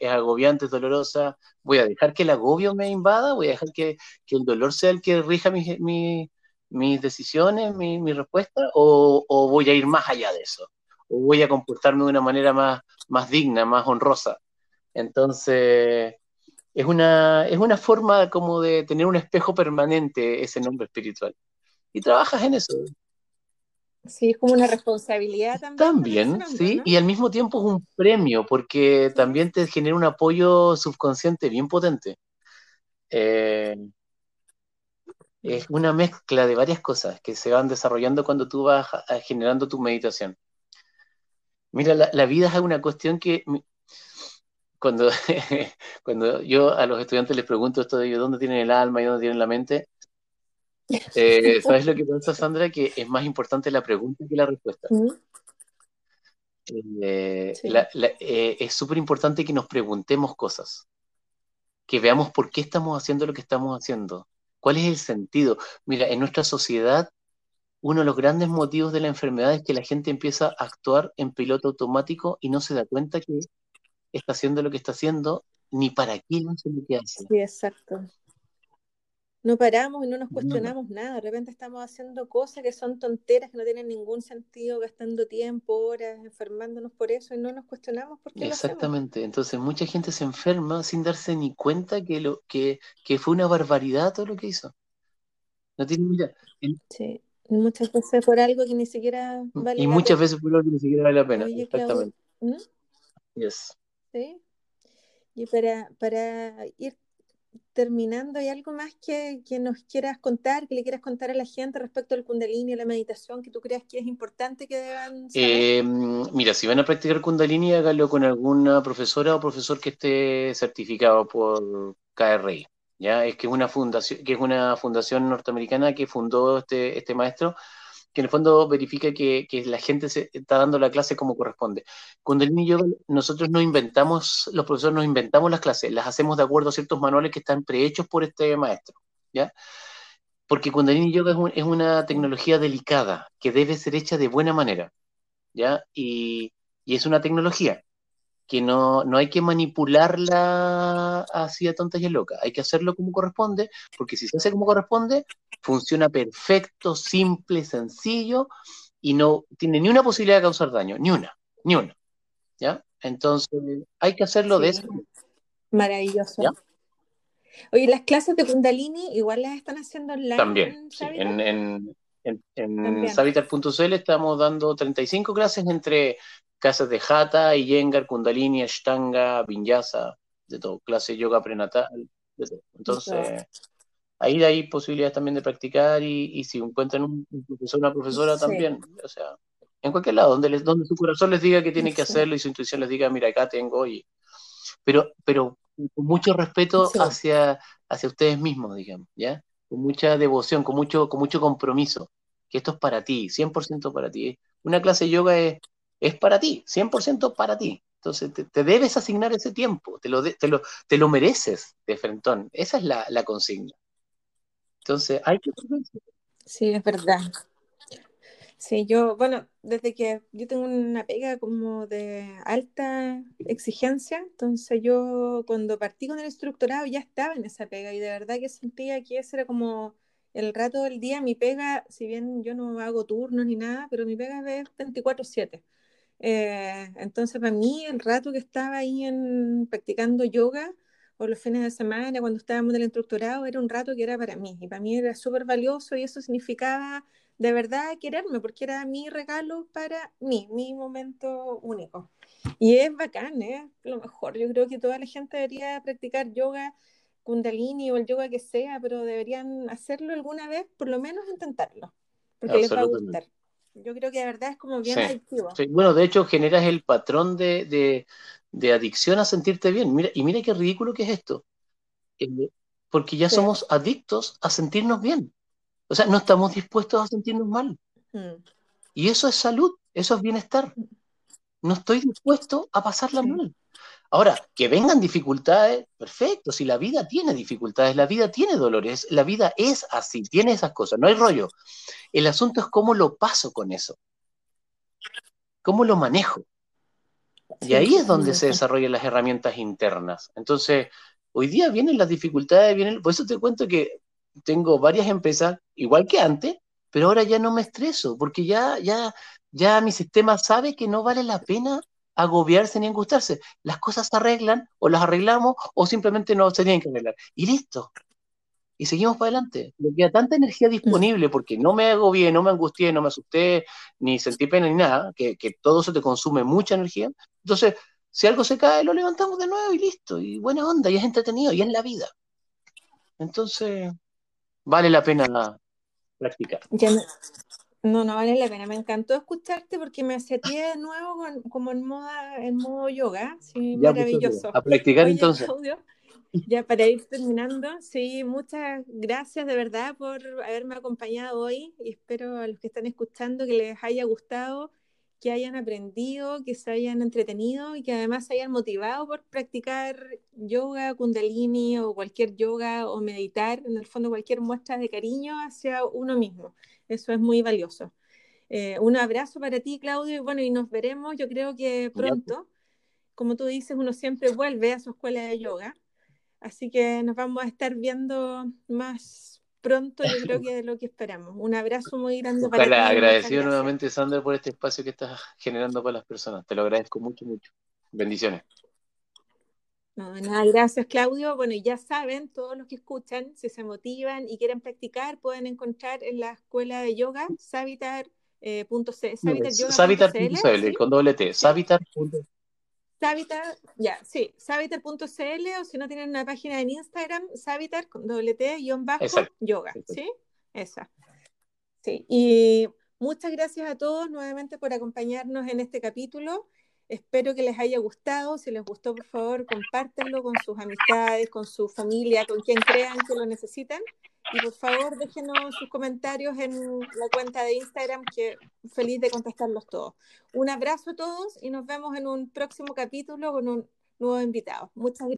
es agobiante, es dolorosa, voy a dejar que el agobio me invada, voy a dejar que, el dolor sea el que rija mis, mis, decisiones, mi, mi respuesta, o, voy a ir más allá de eso, o voy a comportarme de una manera más, más digna, más honrosa. Entonces, es una, es una forma como de tener un espejo permanente ese nombre espiritual. Y trabajas en eso. Sí, es como una responsabilidad también. También, sí, y al mismo tiempo es un premio, porque también te genera un apoyo subconsciente bien potente. Eh, es una mezcla de varias cosas que se van desarrollando cuando tú vas generando tu meditación. Mira, la, vida es una cuestión que cuando, cuando yo a los estudiantes les pregunto esto de dónde tienen el alma y dónde tienen la mente, eh, ¿Sabes lo que pasa, Sandra? Que es más importante la pregunta que la respuesta. Eh, eh, es súper importante que nos preguntemos cosas, que veamos por qué estamos haciendo lo que estamos haciendo, cuál es el sentido. Mira, en nuestra sociedad, uno de los grandes motivos de la enfermedad es que la gente empieza a actuar en piloto automático y no se da cuenta que está haciendo lo que está haciendo, ni para qué no se lo que hace. Sí, exacto. No paramos y no nos cuestionamos nada. De repente estamos haciendo cosas que son tonteras, que no tienen ningún sentido, gastando tiempo, horas, enfermándonos por eso y no nos cuestionamos por qué Exactamente. Entonces mucha gente se enferma sin darse ni cuenta que, lo, que, que fue una barbaridad todo lo que hizo. No tiene mira. Sí. Muchas veces por algo que ni siquiera vale Y muchas veces por algo que ni siquiera vale la pena. Exactamente. ¿Mm? Yes. Sí. Y para, para ir terminando, ¿hay algo más que, nos quieras contar, que le quieras contar a la gente respecto al Kundalini a la meditación que tú creas que es importante que deban eh, mira, si van a practicar Kundalini, hágalo con alguna profesora o profesor que esté certificado por KRI. ¿ya? Es que es una fundación, que es una fundación norteamericana que fundó este, este maestro que en el fondo verifica que, la gente se está dando la clase como corresponde. Kundalini Yoga, nosotros no inventamos, los profesores nos inventamos las clases, las hacemos de acuerdo a ciertos manuales que están prehechos por este maestro, ¿ya? Porque Kundalini Yoga es, una tecnología delicada que debe ser hecha de buena manera, ¿ya? Y, y es una tecnología que no, no hay que manipularla así a tontas y locas, hay que hacerlo como corresponde, porque si se hace como corresponde, funciona perfecto, simple, sencillo y no tiene ni una posibilidad de causar daño, ni una, ni una. ¿Ya? Entonces, hay que hacerlo de eso. Maravilloso. Oye, las clases de Kundalini igual las están haciendo online. También, sí. En, en, en, en Savitar.cl estamos dando 35 clases entre clases de Hatha, Iyengar, Kundalini, Ashtanga, Vinyasa, de todo, clase yoga prenatal, de todo. Entonces, ahí hay posibilidades también de practicar y, si encuentran un, profesor una profesora también, o sea, en cualquier lado, donde, les, donde su corazón les diga que tienen que hacerlo y su intuición les diga, mira, acá tengo, y, pero, pero con mucho respeto hacia, hacia ustedes mismos, digamos, ¿ya? Con mucha devoción, con mucho, con mucho compromiso, que esto es para ti, 100% para ti. Una clase de yoga es, es para ti, 100% para ti. Entonces te, debes asignar ese tiempo, te lo, te lo, te lo mereces de frentón. Esa es la, la consigna. Entonces, hay que... Sí, es verdad. Sí, yo, bueno, desde que yo tengo una pega como de alta exigencia, entonces yo cuando partí con el instructorado ya estaba en esa pega y de verdad que sentía que ese era como el rato del día, mi pega, si bien yo no hago turnos ni nada, pero mi pega es 24/7. Eh, entonces para mí el rato que estaba ahí en, practicando yoga o los fines de semana, cuando estábamos en el instructorado, era un rato que era para mí. Y para mí era súper valioso y eso significaba de verdad quererme, porque era mi regalo para mí, mi momento único. Y es bacán, ¿eh? Lo mejor. Yo creo que toda la gente debería practicar yoga, kundalini o el yoga que sea, pero deberían hacerlo alguna vez, por lo menos intentarlo, porque les va a gustar. Yo creo que de verdad es como bien adictivo. Bueno, de hecho generas el patrón de, de adicción a sentirte bien. Mira, y mira qué ridículo que es esto. Eh, porque ya somos adictos a sentirnos bien. O sea, no estamos dispuestos a sentirnos mal. Mm. Y eso es salud, eso es bienestar. No estoy dispuesto a pasarla mal. Ahora, que vengan dificultades, perfecto, si la vida tiene dificultades, la vida tiene dolores, la vida es así, tiene esas cosas, no hay rollo. El asunto es cómo lo paso con eso, cómo lo manejo. Y ahí es donde se desarrollan las herramientas internas. Entonces, hoy día vienen las dificultades, vienen, por eso te cuento que tengo varias empresas, igual que antes, pero ahora ya no me estreso, porque ya, ya, ya mi sistema sabe que no vale la pena agobiarse ni angustarse. Las cosas se arreglan, o las arreglamos, o simplemente no se tienen que arreglar. Y listo y seguimos para adelante. Me queda tanta energía mm. disponible porque no me hago bien, no me angustié, no me asusté, ni sentí pena ni nada, que, todo eso te consume mucha energía. Entonces, si algo se cae, lo levantamos de nuevo y listo. Y buena onda, y es entretenido, y es la vida. Entonces, vale la pena practicar. No, no vale la pena. Me encantó escucharte porque me aseté de nuevo como en, moda, en modo yoga. Sí, pues, maravilloso. a practicar entonces. Ya para ir terminando, sí, muchas gracias de verdad por haberme acompañado hoy y espero a los que están escuchando que les haya gustado, que hayan aprendido, que se hayan entretenido y que además se hayan motivado por practicar yoga, kundalini o cualquier yoga o meditar, en el fondo cualquier muestra de cariño hacia uno mismo. Eso es muy valioso. Eh, un abrazo para ti, Claudio, y bueno, y nos veremos, yo creo que pronto. Como tú dices, uno siempre vuelve a su escuela de yoga Así que nos vamos a estar viendo más pronto, yo creo que de lo que esperamos. Un abrazo muy grande para ti. Agradecido nuevamente, Sandra, por este espacio que estás generando para las personas. Te lo agradezco mucho, mucho. Bendiciones. No, nada, gracias Claudio. Bueno, ya saben, todos los que escuchan, si se motivan y quieren practicar, pueden encontrar en la escuela de yoga savitar.cl. Eh, savitar.cl, con doble T. Savitar.cl. Savitar, ya, sí, savitar.cl o si no tienen una página en Instagram, savitar con doble T guion bajo yoga, ¿sí? Esa. Sí, y muchas gracias a todos nuevamente por acompañarnos en este capítulo. Espero que les haya gustado. Si les gustó, por favor, compártanlo con sus amistades, con su familia, con quien crean que lo necesitan. Y por favor, déjenos sus comentarios en la cuenta de Instagram, que feliz de contestarlos todos. Un abrazo a todos y nos vemos en un próximo capítulo con un nuevo invitado. Muchas gracias.